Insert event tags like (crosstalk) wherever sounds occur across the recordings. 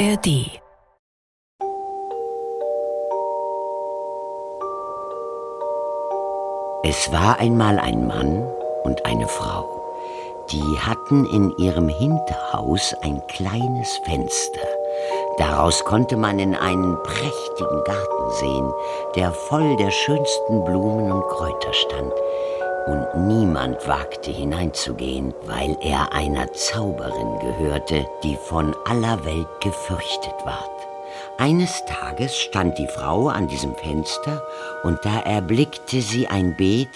ARD Es war einmal ein Mann und eine Frau. Die hatten in ihrem Hinterhaus ein kleines Fenster. Daraus konnte man in einen prächtigen Garten sehen, der voll der schönsten Blumen und Kräuter stand. Und niemand wagte hineinzugehen, weil er einer Zauberin gehörte, die von aller Welt gefürchtet ward. Eines Tages stand die Frau an diesem Fenster, und da erblickte sie ein Beet,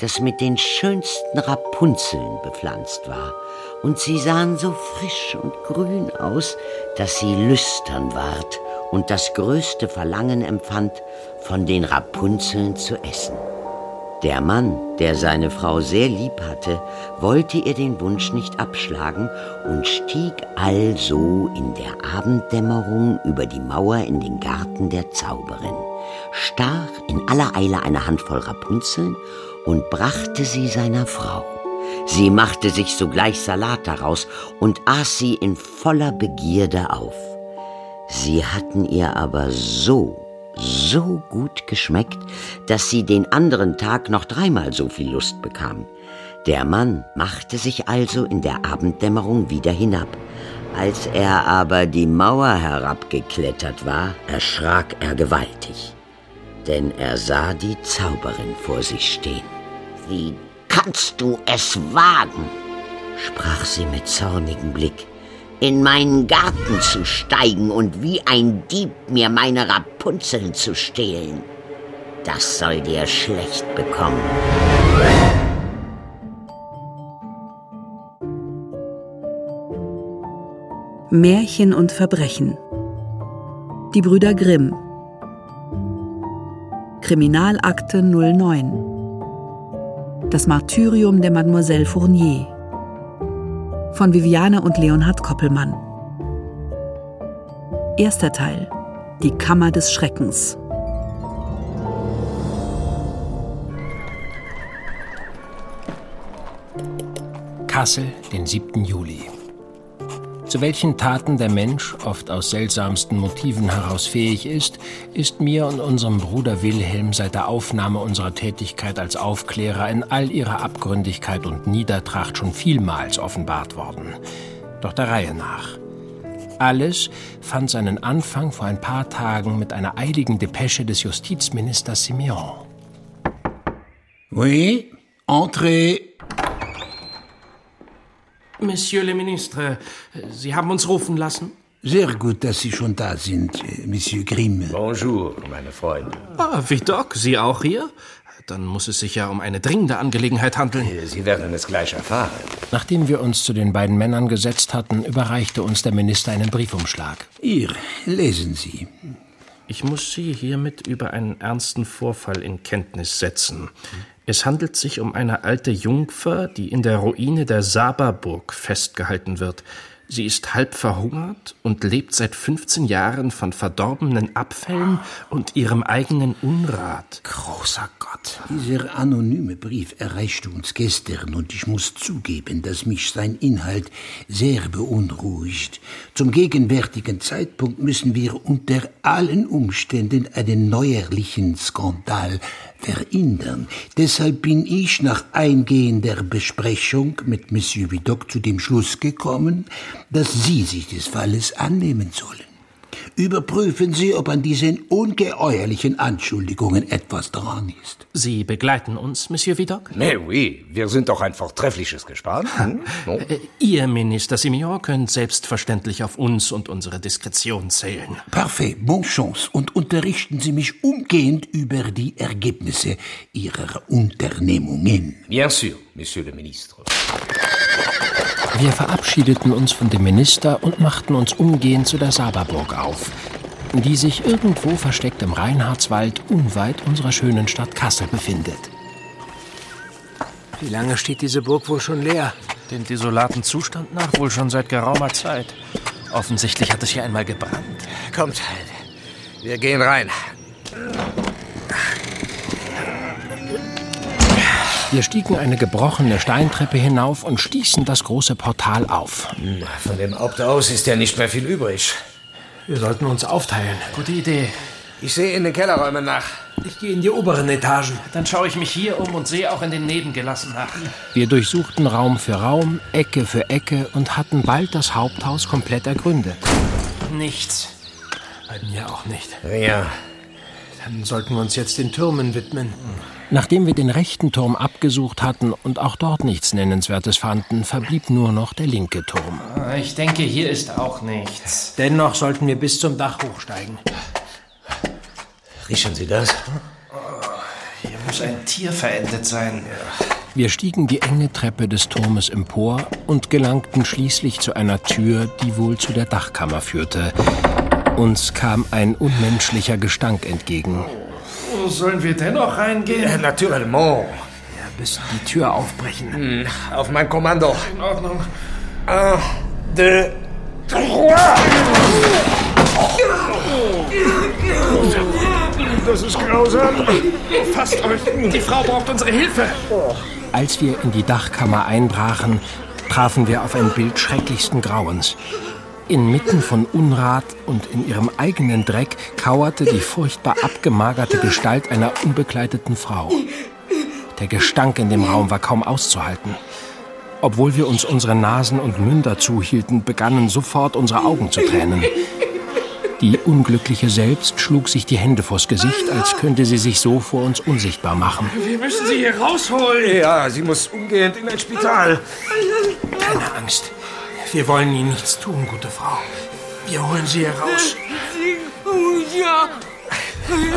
das mit den schönsten Rapunzeln bepflanzt war, und sie sahen so frisch und grün aus, dass sie lüstern ward und das größte Verlangen empfand, von den Rapunzeln zu essen. Der Mann, der seine Frau sehr lieb hatte, wollte ihr den Wunsch nicht abschlagen und stieg also in der Abenddämmerung über die Mauer in den Garten der Zauberin, stach in aller Eile eine Handvoll Rapunzeln und brachte sie seiner Frau. Sie machte sich sogleich Salat daraus und aß sie in voller Begierde auf. Sie hatten ihr aber so, so gut geschmeckt, dass sie den anderen Tag noch dreimal so viel Lust bekam. Der Mann machte sich also in der Abenddämmerung wieder hinab. Als er aber die Mauer herabgeklettert war, erschrak er gewaltig, denn er sah die Zauberin vor sich stehen. Wie kannst du es wagen? sprach sie mit zornigem Blick, in meinen Garten zu steigen und wie ein Dieb mir meine Rapunzeln zu stehlen. Das soll dir schlecht bekommen. Märchen und Verbrechen Die Brüder Grimm Kriminalakte 09 das Martyrium der Mademoiselle Fournier von Viviane und Leonhard Koppelmann. Erster Teil Die Kammer des Schreckens. Kassel, den 7. Juli. Zu welchen Taten der Mensch oft aus seltsamsten Motiven heraus fähig ist, ist mir und unserem Bruder Wilhelm seit der Aufnahme unserer Tätigkeit als Aufklärer in all ihrer Abgründigkeit und Niedertracht schon vielmals offenbart worden. Doch der Reihe nach. Alles fand seinen Anfang vor ein paar Tagen mit einer eiligen Depesche des Justizministers Simeon. Oui, entrez. Monsieur le Ministre, Sie haben uns rufen lassen? Sehr gut, dass Sie schon da sind, äh, Monsieur Grimm. Bonjour, meine Freunde. Ah, wie Doc, Sie auch hier? Dann muss es sich ja um eine dringende Angelegenheit handeln. Sie werden es gleich erfahren. Nachdem wir uns zu den beiden Männern gesetzt hatten, überreichte uns der Minister einen Briefumschlag. Hier, lesen Sie. Ich muss Sie hiermit über einen ernsten Vorfall in Kenntnis setzen. Es handelt sich um eine alte Jungfer, die in der Ruine der Saberburg festgehalten wird. Sie ist halb verhungert und lebt seit 15 Jahren von verdorbenen Abfällen und ihrem eigenen Unrat. Großer Gott. Dieser anonyme Brief erreichte uns gestern und ich muss zugeben, dass mich sein Inhalt sehr beunruhigt. Zum gegenwärtigen Zeitpunkt müssen wir unter allen Umständen einen neuerlichen Skandal verhindern. Deshalb bin ich nach eingehender Besprechung mit Monsieur Vidocq zu dem Schluss gekommen, dass Sie sich des Falles annehmen sollen. Überprüfen Sie, ob an diesen ungeheuerlichen Anschuldigungen etwas dran ist. Sie begleiten uns, Monsieur Vidocq? Mais oui, wir sind doch ein vortreffliches Gespann. Hm? No? Äh, Ihr, Minister Simeon, könnt selbstverständlich auf uns und unsere Diskretion zählen. Parfait, bon chance. Und unterrichten Sie mich umgehend über die Ergebnisse Ihrer Unternehmungen. Bien sûr, Monsieur le Ministre. Wir verabschiedeten uns von dem Minister und machten uns umgehend zu der Saberburg auf, die sich irgendwo versteckt im Reinhardswald unweit unserer schönen Stadt Kassel befindet. Wie lange steht diese Burg wohl schon leer? Den desolaten Zustand nach wohl schon seit geraumer Zeit. Offensichtlich hat es hier einmal gebrannt. Kommt, wir gehen rein. Wir stiegen eine gebrochene Steintreppe hinauf und stießen das große Portal auf. Von dem Opt aus ist ja nicht mehr viel übrig. Wir sollten uns aufteilen. Gute Idee. Ich sehe in den Kellerräumen nach. Ich gehe in die oberen Etagen. Dann schaue ich mich hier um und sehe auch in den Nebengelassen nach. Wir durchsuchten Raum für Raum, Ecke für Ecke und hatten bald das Haupthaus komplett ergründet. Nichts. Bei mir auch nicht. Ja. Dann sollten wir uns jetzt den Türmen widmen. Nachdem wir den rechten Turm abgesucht hatten und auch dort nichts Nennenswertes fanden, verblieb nur noch der linke Turm. Ich denke, hier ist auch nichts. Dennoch sollten wir bis zum Dach hochsteigen. Riechen Sie das? Hier muss ein Tier verendet sein. Wir stiegen die enge Treppe des Turmes empor und gelangten schließlich zu einer Tür, die wohl zu der Dachkammer führte. Uns kam ein unmenschlicher Gestank entgegen. Wo sollen wir dennoch reingehen? Ja, natürlich. Wir müssen die Tür aufbrechen. Hm, auf mein Kommando. In Ordnung. Un, deux, trois. Das ist grausam. Fasst euch. Die Frau braucht unsere Hilfe. Als wir in die Dachkammer einbrachen, trafen wir auf ein Bild schrecklichsten Grauens. Inmitten von Unrat und in ihrem eigenen Dreck kauerte die furchtbar abgemagerte Gestalt einer unbekleideten Frau. Der Gestank in dem Raum war kaum auszuhalten. Obwohl wir uns unsere Nasen und Münder zuhielten, begannen sofort unsere Augen zu tränen. Die Unglückliche selbst schlug sich die Hände vors Gesicht, als könnte sie sich so vor uns unsichtbar machen. Wir müssen sie hier rausholen. Ja, sie muss umgehend in ein Spital. Keine Angst. Wir wollen Ihnen nichts tun, gute Frau. Wir holen Sie heraus.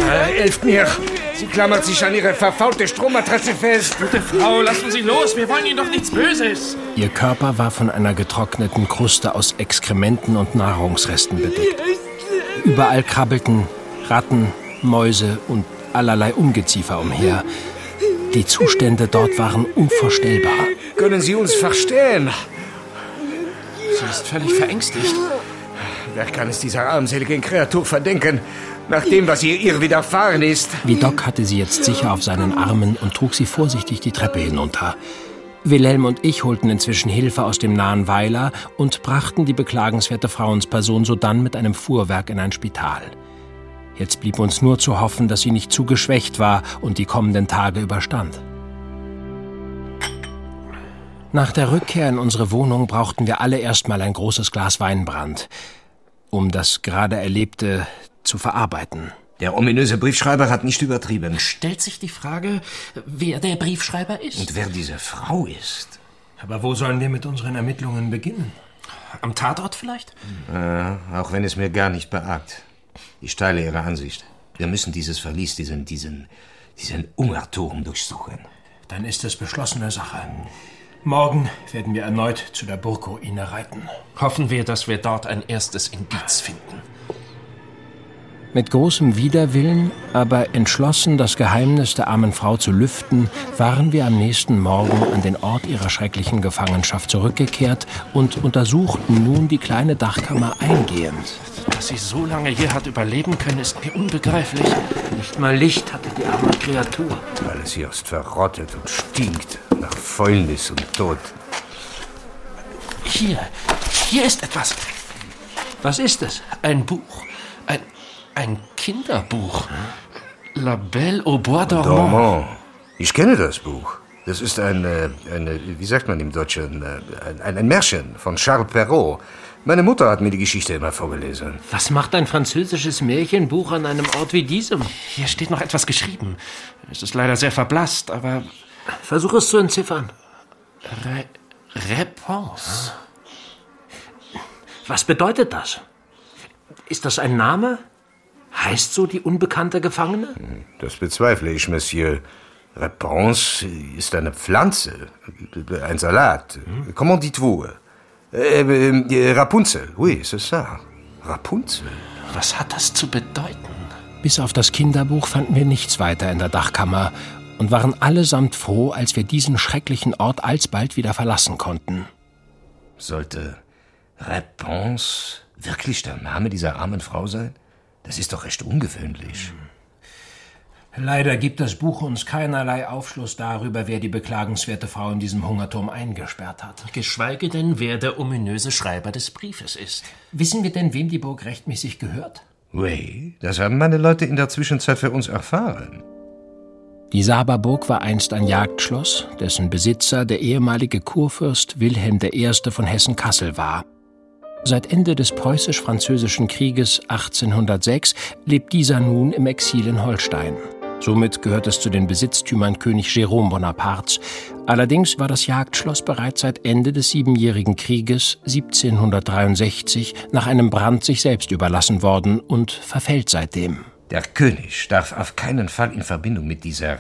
Äh, helft mir. Sie klammert sich an ihre verfaulte Strommatratze fest. Gute Frau, lassen Sie los. Wir wollen Ihnen doch nichts Böses. Ihr Körper war von einer getrockneten Kruste aus Exkrementen und Nahrungsresten bedeckt. Überall krabbelten Ratten, Mäuse und allerlei Ungeziefer umher. Die Zustände dort waren unvorstellbar. Können Sie uns verstehen? Sie ist völlig verängstigt. Wer kann es dieser armseligen Kreatur verdenken, nach dem, was ihr ihr widerfahren ist? Wie Doc hatte sie jetzt sicher auf seinen Armen und trug sie vorsichtig die Treppe hinunter. Wilhelm und ich holten inzwischen Hilfe aus dem nahen Weiler und brachten die beklagenswerte Frauensperson sodann mit einem Fuhrwerk in ein Spital. Jetzt blieb uns nur zu hoffen, dass sie nicht zu geschwächt war und die kommenden Tage überstand. Nach der Rückkehr in unsere Wohnung brauchten wir alle erstmal ein großes Glas Weinbrand, um das gerade Erlebte zu verarbeiten. Der ominöse Briefschreiber hat nicht übertrieben. Stellt sich die Frage, wer der Briefschreiber ist. Und wer diese Frau ist? Aber wo sollen wir mit unseren Ermittlungen beginnen? Am Tatort vielleicht? Äh, auch wenn es mir gar nicht behagt. Ich teile Ihre Ansicht. Wir müssen dieses Verlies, diesen, diesen, diesen Ungarturm durchsuchen. Dann ist es beschlossene Sache. Morgen werden wir erneut zu der Burgruine reiten. Hoffen wir, dass wir dort ein erstes Indiz finden. Mit großem Widerwillen, aber entschlossen, das Geheimnis der armen Frau zu lüften, waren wir am nächsten Morgen an den Ort ihrer schrecklichen Gefangenschaft zurückgekehrt und untersuchten nun die kleine Dachkammer eingehend. Dass sie so lange hier hat überleben können, ist mir unbegreiflich. Nicht mal Licht hatte die arme Kreatur. Alles hier ist verrottet und stinkt nach Fäulnis und Tod. Hier, hier ist etwas. Was ist es? Ein Buch. Ein, ein Kinderbuch. La Belle au Bois dormant. Dormant. Ich kenne das Buch. Das ist ein, äh, eine, wie sagt man im Deutschen, äh, ein, ein Märchen von Charles Perrault. Meine Mutter hat mir die Geschichte immer vorgelesen. Was macht ein französisches Märchenbuch an einem Ort wie diesem? Hier steht noch etwas geschrieben. Es ist leider sehr verblasst, aber Versuch es zu entziffern. Re Réponse. Was bedeutet das? Ist das ein Name? Heißt so die unbekannte Gefangene? Das bezweifle ich, Monsieur. Réponse ist eine Pflanze, ein Salat. Comment dites-vous? Äh, äh, Rapunzel, oui, c'est ça. Rapunzel. Was hat das zu bedeuten? Bis auf das Kinderbuch fanden wir nichts weiter in der Dachkammer und waren allesamt froh, als wir diesen schrecklichen Ort alsbald wieder verlassen konnten. Sollte Réponse wirklich der Name dieser armen Frau sein? Das ist doch recht ungewöhnlich. Leider gibt das Buch uns keinerlei Aufschluss darüber, wer die beklagenswerte Frau in diesem Hungerturm eingesperrt hat. Geschweige denn, wer der ominöse Schreiber des Briefes ist. Wissen wir denn, wem die Burg rechtmäßig gehört? Oui, das haben meine Leute in der Zwischenzeit für uns erfahren. Die Saberburg war einst ein Jagdschloss, dessen Besitzer der ehemalige Kurfürst Wilhelm I. von Hessen-Kassel war. Seit Ende des preußisch-französischen Krieges 1806 lebt dieser nun im Exil in Holstein. Somit gehört es zu den Besitztümern König Jérôme Bonapartes. Allerdings war das Jagdschloss bereits seit Ende des Siebenjährigen Krieges 1763 nach einem Brand sich selbst überlassen worden und verfällt seitdem. Der König darf auf keinen Fall in Verbindung mit dieser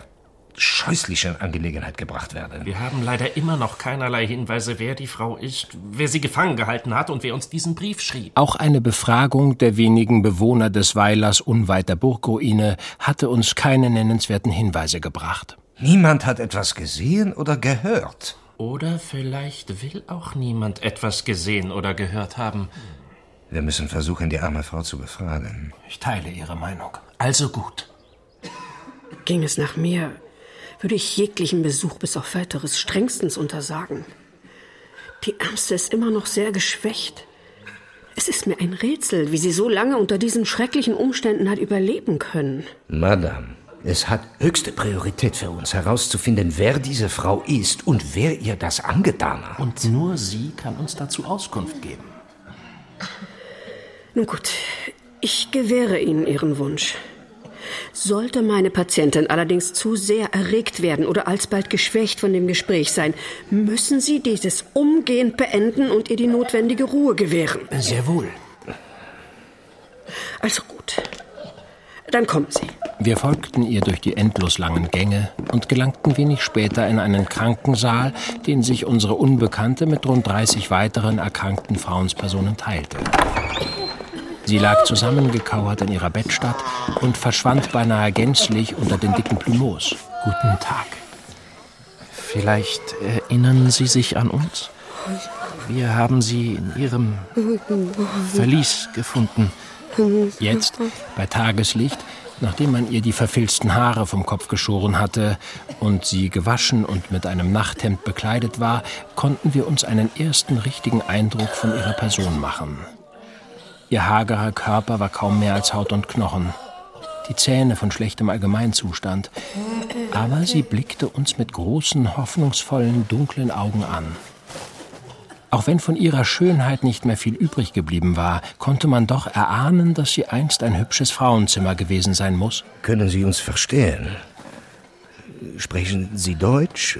scheußlichen Angelegenheit gebracht werden. Wir haben leider immer noch keinerlei Hinweise, wer die Frau ist, wer sie gefangen gehalten hat und wer uns diesen Brief schrieb. Auch eine Befragung der wenigen Bewohner des Weilers unweit der Burgruine hatte uns keine nennenswerten Hinweise gebracht. Niemand hat etwas gesehen oder gehört. Oder vielleicht will auch niemand etwas gesehen oder gehört haben. Wir müssen versuchen, die arme Frau zu befragen. Ich teile Ihre Meinung. Also gut. Ging es nach mir, würde ich jeglichen Besuch bis auf weiteres strengstens untersagen. Die Ärmste ist immer noch sehr geschwächt. Es ist mir ein Rätsel, wie sie so lange unter diesen schrecklichen Umständen hat überleben können. Madame, es hat höchste Priorität für uns herauszufinden, wer diese Frau ist und wer ihr das angetan hat. Und nur sie kann uns dazu Auskunft geben. Nun gut, ich gewähre Ihnen Ihren Wunsch. Sollte meine Patientin allerdings zu sehr erregt werden oder alsbald geschwächt von dem Gespräch sein, müssen Sie dieses umgehend beenden und ihr die notwendige Ruhe gewähren. Sehr wohl. Also gut. Dann kommen Sie. Wir folgten ihr durch die endlos langen Gänge und gelangten wenig später in einen Krankensaal, den sich unsere Unbekannte mit rund 30 weiteren erkrankten Frauenspersonen teilte. Sie lag zusammengekauert in ihrer Bettstatt und verschwand beinahe gänzlich unter den dicken Plumeaus. Guten Tag. Vielleicht erinnern Sie sich an uns? Wir haben Sie in Ihrem Verlies gefunden. Jetzt, bei Tageslicht, nachdem man ihr die verfilzten Haare vom Kopf geschoren hatte und sie gewaschen und mit einem Nachthemd bekleidet war, konnten wir uns einen ersten richtigen Eindruck von ihrer Person machen. Ihr hagerer Körper war kaum mehr als Haut und Knochen, die Zähne von schlechtem Allgemeinzustand, aber sie blickte uns mit großen, hoffnungsvollen, dunklen Augen an. Auch wenn von ihrer Schönheit nicht mehr viel übrig geblieben war, konnte man doch erahnen, dass sie einst ein hübsches Frauenzimmer gewesen sein muss. Können Sie uns verstehen? Sprechen Sie Deutsch?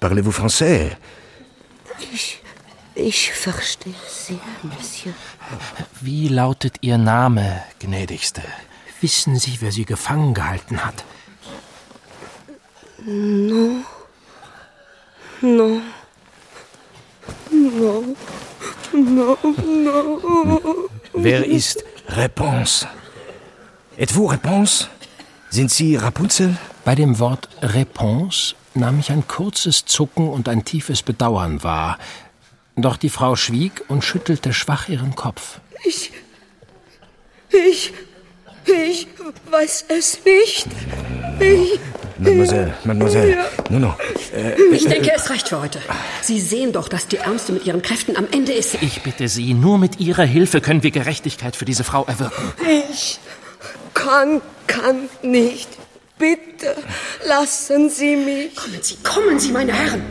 Parlez-vous français? Ich, ich verstehe sehr, Monsieur. Wie lautet Ihr Name, gnädigste? Wissen Sie, wer Sie gefangen gehalten hat? Non. Non. Non. Non, non. Wer ist Réponse? Êtes-vous Réponse? Sind Sie Rapunzel? Bei dem Wort Réponse nahm ich ein kurzes Zucken und ein tiefes Bedauern wahr. Doch die Frau schwieg und schüttelte schwach ihren Kopf. Ich. Ich. Ich weiß es nicht. Ich. Mademoiselle, Mademoiselle. Ja. Non, non. Ich denke, es reicht für heute. Sie sehen doch, dass die Ärmste mit ihren Kräften am Ende ist. Ich bitte Sie, nur mit Ihrer Hilfe können wir Gerechtigkeit für diese Frau erwirken. Ich kann, kann nicht. Bitte lassen Sie mich. Kommen Sie, kommen Sie, meine Herren.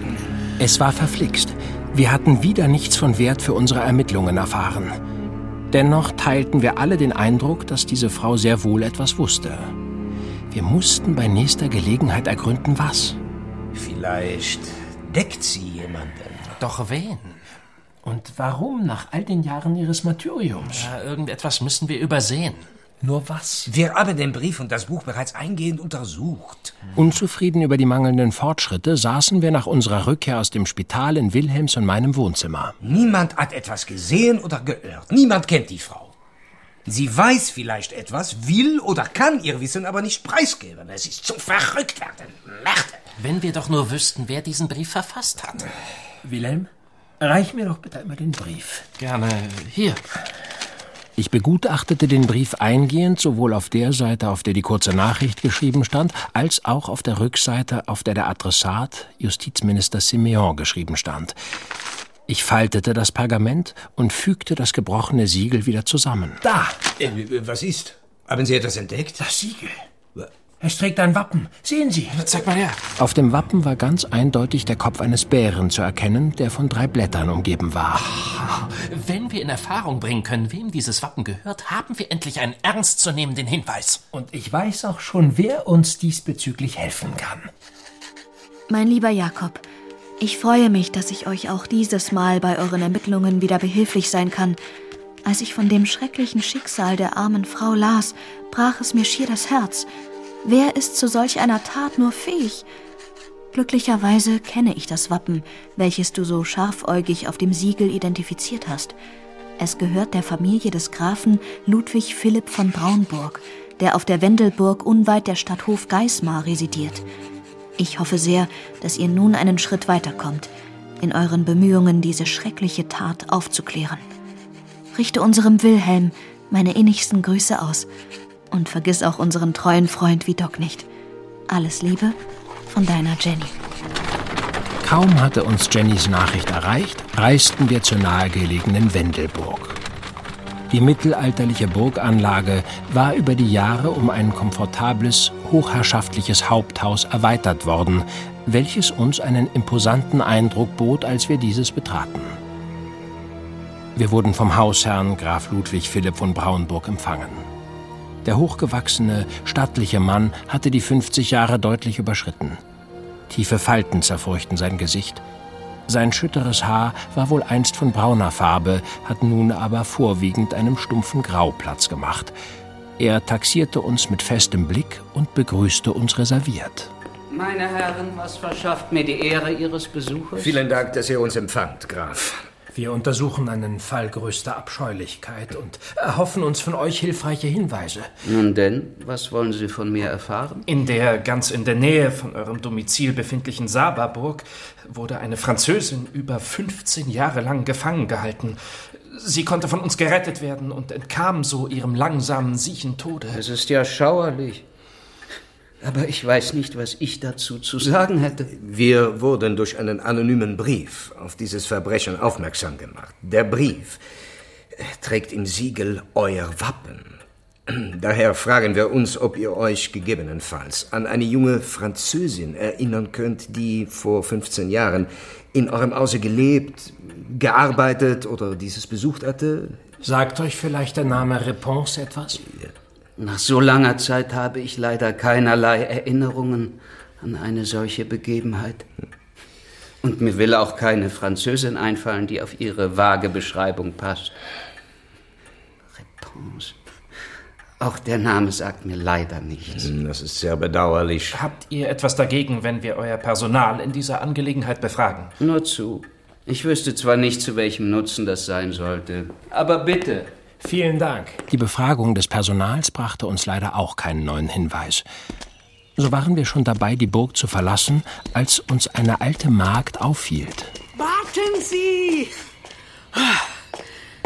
Es war verflixt. Wir hatten wieder nichts von Wert für unsere Ermittlungen erfahren. Dennoch teilten wir alle den Eindruck, dass diese Frau sehr wohl etwas wusste. Wir mussten bei nächster Gelegenheit ergründen, was. Vielleicht deckt sie jemanden. Doch wen? Und warum nach all den Jahren ihres Martyriums? Ja, irgendetwas müssen wir übersehen. Nur was? Wir haben den Brief und das Buch bereits eingehend untersucht. Unzufrieden über die mangelnden Fortschritte saßen wir nach unserer Rückkehr aus dem Spital in Wilhelms und meinem Wohnzimmer. Niemand hat etwas gesehen oder gehört. Niemand kennt die Frau. Sie weiß vielleicht etwas, will oder kann ihr Wissen aber nicht preisgeben. Es ist zum Verrücktwerden. Merde. Wenn wir doch nur wüssten, wer diesen Brief verfasst hat. Wilhelm, reich mir doch bitte einmal den Brief. Gerne. Hier. Ich begutachtete den Brief eingehend, sowohl auf der Seite, auf der die kurze Nachricht geschrieben stand, als auch auf der Rückseite, auf der der Adressat, Justizminister Simeon, geschrieben stand. Ich faltete das Pergament und fügte das gebrochene Siegel wieder zusammen. Da! Äh, was ist? Haben Sie etwas entdeckt? Das Siegel. Es trägt ein Wappen. Sehen Sie. Zeig mal her. Auf dem Wappen war ganz eindeutig der Kopf eines Bären zu erkennen, der von drei Blättern umgeben war. Wenn wir in Erfahrung bringen können, wem dieses Wappen gehört, haben wir endlich einen ernstzunehmenden Hinweis. Und ich weiß auch schon, wer uns diesbezüglich helfen kann. Mein lieber Jakob, ich freue mich, dass ich euch auch dieses Mal bei euren Ermittlungen wieder behilflich sein kann. Als ich von dem schrecklichen Schicksal der armen Frau las, brach es mir schier das Herz. Wer ist zu solch einer Tat nur fähig? Glücklicherweise kenne ich das Wappen, welches du so scharfäugig auf dem Siegel identifiziert hast. Es gehört der Familie des Grafen Ludwig Philipp von Braunburg, der auf der Wendelburg unweit der Stadt Hofgeismar residiert. Ich hoffe sehr, dass ihr nun einen Schritt weiterkommt, in euren Bemühungen, diese schreckliche Tat aufzuklären. Richte unserem Wilhelm meine innigsten Grüße aus und vergiss auch unseren treuen Freund Vidok nicht. Alles Liebe von deiner Jenny. Kaum hatte uns Jennys Nachricht erreicht, reisten wir zur nahegelegenen Wendelburg. Die mittelalterliche Burganlage war über die Jahre um ein komfortables, hochherrschaftliches Haupthaus erweitert worden, welches uns einen imposanten Eindruck bot, als wir dieses betraten. Wir wurden vom Hausherrn Graf Ludwig Philipp von Braunburg empfangen. Der hochgewachsene, stattliche Mann hatte die 50 Jahre deutlich überschritten. Tiefe Falten zerfurchten sein Gesicht. Sein schütteres Haar war wohl einst von brauner Farbe, hat nun aber vorwiegend einem stumpfen Grau Platz gemacht. Er taxierte uns mit festem Blick und begrüßte uns reserviert. Meine Herren, was verschafft mir die Ehre Ihres Besuches? Vielen Dank, dass ihr uns empfangt, Graf. Wir untersuchen einen Fall größter Abscheulichkeit und erhoffen uns von euch hilfreiche Hinweise. Nun denn, was wollen Sie von mir erfahren? In der ganz in der Nähe von eurem Domizil befindlichen Saberburg wurde eine Französin über 15 Jahre lang gefangen gehalten. Sie konnte von uns gerettet werden und entkam so ihrem langsamen, siechen Tode. Es ist ja schauerlich. Aber ich weiß nicht, was ich dazu zu sagen hätte. Wir wurden durch einen anonymen Brief auf dieses Verbrechen aufmerksam gemacht. Der Brief trägt im Siegel euer Wappen. (clears throat) Daher fragen wir uns, ob ihr euch gegebenenfalls an eine junge Französin erinnern könnt, die vor 15 Jahren in eurem Hause gelebt, gearbeitet oder dieses besucht hatte. Sagt euch vielleicht der Name Réponse etwas? Ja. Nach so langer Zeit habe ich leider keinerlei Erinnerungen an eine solche Begebenheit. Und mir will auch keine Französin einfallen, die auf ihre vage Beschreibung passt. Réponse. Auch der Name sagt mir leider nichts. Das ist sehr bedauerlich. Habt ihr etwas dagegen, wenn wir euer Personal in dieser Angelegenheit befragen? Nur zu. Ich wüsste zwar nicht, zu welchem Nutzen das sein sollte. Aber bitte, Vielen Dank. Die Befragung des Personals brachte uns leider auch keinen neuen Hinweis. So waren wir schon dabei, die Burg zu verlassen, als uns eine alte Magd aufhielt. Warten Sie!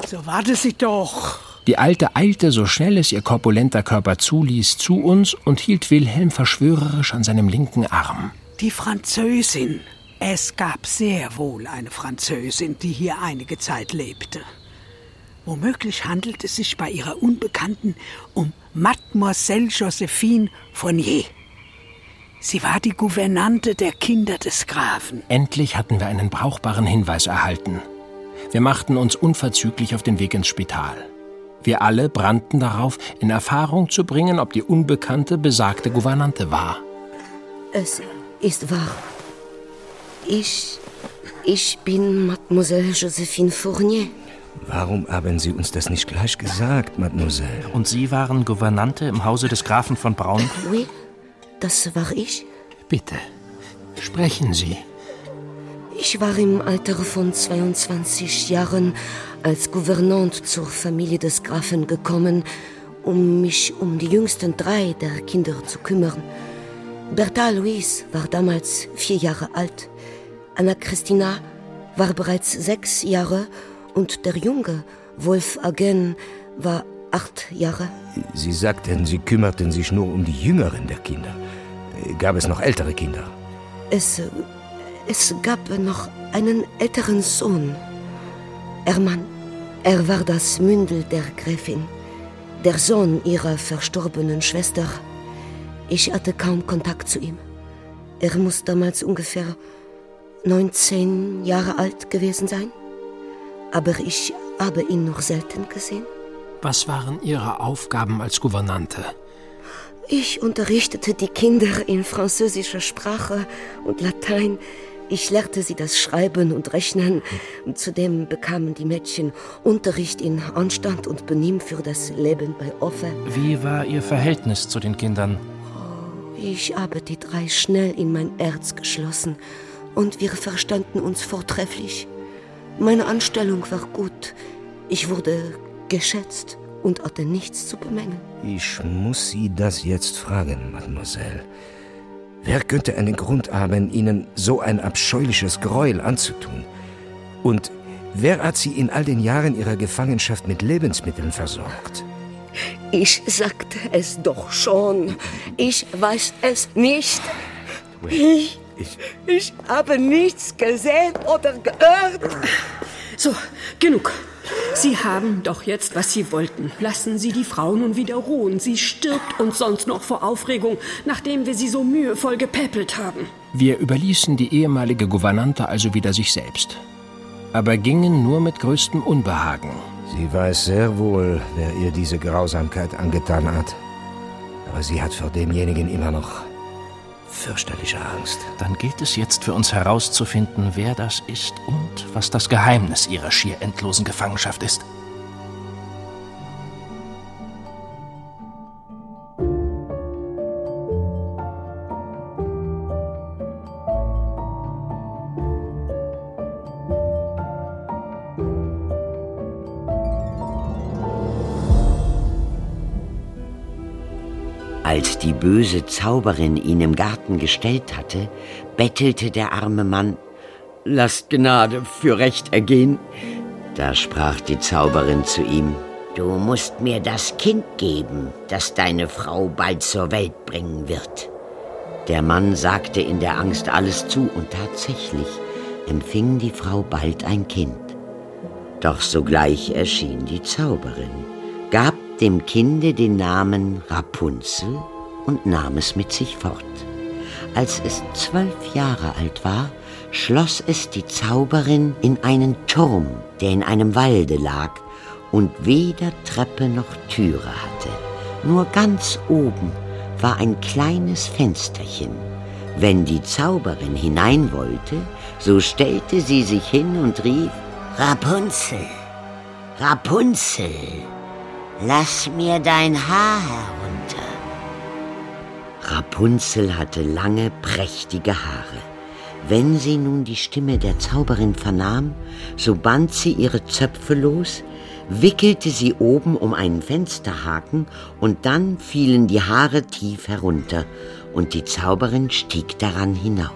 So warte Sie doch. Die Alte eilte, so schnell es ihr korpulenter Körper zuließ, zu uns und hielt Wilhelm verschwörerisch an seinem linken Arm. Die Französin. Es gab sehr wohl eine Französin, die hier einige Zeit lebte. Womöglich handelt es sich bei ihrer Unbekannten um Mademoiselle Josephine Fournier. Sie war die Gouvernante der Kinder des Grafen. Endlich hatten wir einen brauchbaren Hinweis erhalten. Wir machten uns unverzüglich auf den Weg ins Spital. Wir alle brannten darauf, in Erfahrung zu bringen, ob die Unbekannte besagte Gouvernante war. Es ist wahr. Ich. Ich bin Mademoiselle Josephine Fournier. Warum haben Sie uns das nicht gleich gesagt, Mademoiselle? Und Sie waren Gouvernante im Hause des Grafen von Braun? Oui, das war ich. Bitte, sprechen Sie. Ich war im Alter von 22 Jahren als Gouvernante zur Familie des Grafen gekommen, um mich um die jüngsten drei der Kinder zu kümmern. Bertha Louise war damals vier Jahre alt. Anna Christina war bereits sechs Jahre und der Junge, Wolf Agen, war acht Jahre. Sie sagten, Sie kümmerten sich nur um die jüngeren der Kinder. Gab es noch ältere Kinder? Es, es gab noch einen älteren Sohn. Ermann. Er war das Mündel der Gräfin, der Sohn ihrer verstorbenen Schwester. Ich hatte kaum Kontakt zu ihm. Er muss damals ungefähr 19 Jahre alt gewesen sein. Aber ich habe ihn noch selten gesehen. Was waren Ihre Aufgaben als Gouvernante? Ich unterrichtete die Kinder in französischer Sprache und Latein. Ich lehrte sie das Schreiben und Rechnen. Zudem bekamen die Mädchen Unterricht in Anstand und Benimm für das Leben bei Offe. Wie war Ihr Verhältnis zu den Kindern? Ich habe die drei schnell in mein Herz geschlossen und wir verstanden uns vortrefflich. Meine Anstellung war gut. Ich wurde geschätzt und hatte nichts zu bemängeln. Ich muss Sie das jetzt fragen, Mademoiselle. Wer könnte einen Grund haben, Ihnen so ein abscheuliches Gräuel anzutun? Und wer hat Sie in all den Jahren Ihrer Gefangenschaft mit Lebensmitteln versorgt? Ich sagte es doch schon. Ich weiß es nicht. Ich, ich, ich habe nichts gesehen oder gehört. So, genug. Sie haben doch jetzt, was Sie wollten. Lassen Sie die Frau nun wieder ruhen. Sie stirbt uns sonst noch vor Aufregung, nachdem wir sie so mühevoll gepäppelt haben. Wir überließen die ehemalige Gouvernante also wieder sich selbst. Aber gingen nur mit größtem Unbehagen. Sie weiß sehr wohl, wer ihr diese Grausamkeit angetan hat. Aber sie hat vor demjenigen immer noch fürchterliche Angst. Dann gilt es jetzt für uns herauszufinden, wer das ist und was das Geheimnis ihrer schier endlosen Gefangenschaft ist. Als die böse Zauberin ihn im Garten gestellt hatte, bettelte der arme Mann, Lasst Gnade für Recht ergehen. Da sprach die Zauberin zu ihm, Du musst mir das Kind geben, das deine Frau bald zur Welt bringen wird. Der Mann sagte in der Angst alles zu, und tatsächlich empfing die Frau bald ein Kind. Doch sogleich erschien die Zauberin, dem Kinde den Namen Rapunzel und nahm es mit sich fort. Als es zwölf Jahre alt war, schloss es die Zauberin in einen Turm, der in einem Walde lag und weder Treppe noch Türe hatte. Nur ganz oben war ein kleines Fensterchen. Wenn die Zauberin hinein wollte, so stellte sie sich hin und rief Rapunzel, Rapunzel. Lass mir dein Haar herunter. Rapunzel hatte lange, prächtige Haare. Wenn sie nun die Stimme der Zauberin vernahm, so band sie ihre Zöpfe los, wickelte sie oben um einen Fensterhaken und dann fielen die Haare tief herunter und die Zauberin stieg daran hinauf.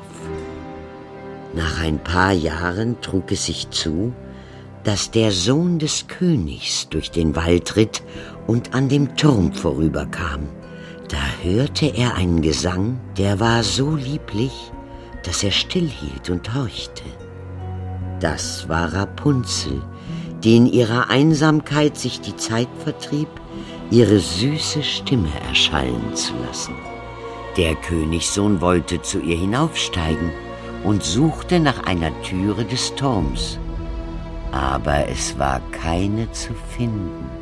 Nach ein paar Jahren trug es sich zu, dass der Sohn des Königs durch den Wald ritt und an dem Turm vorüberkam. Da hörte er einen Gesang, der war so lieblich, dass er stillhielt und horchte. Das war Rapunzel, die in ihrer Einsamkeit sich die Zeit vertrieb, ihre süße Stimme erschallen zu lassen. Der Königssohn wollte zu ihr hinaufsteigen und suchte nach einer Türe des Turms aber es war keine zu finden.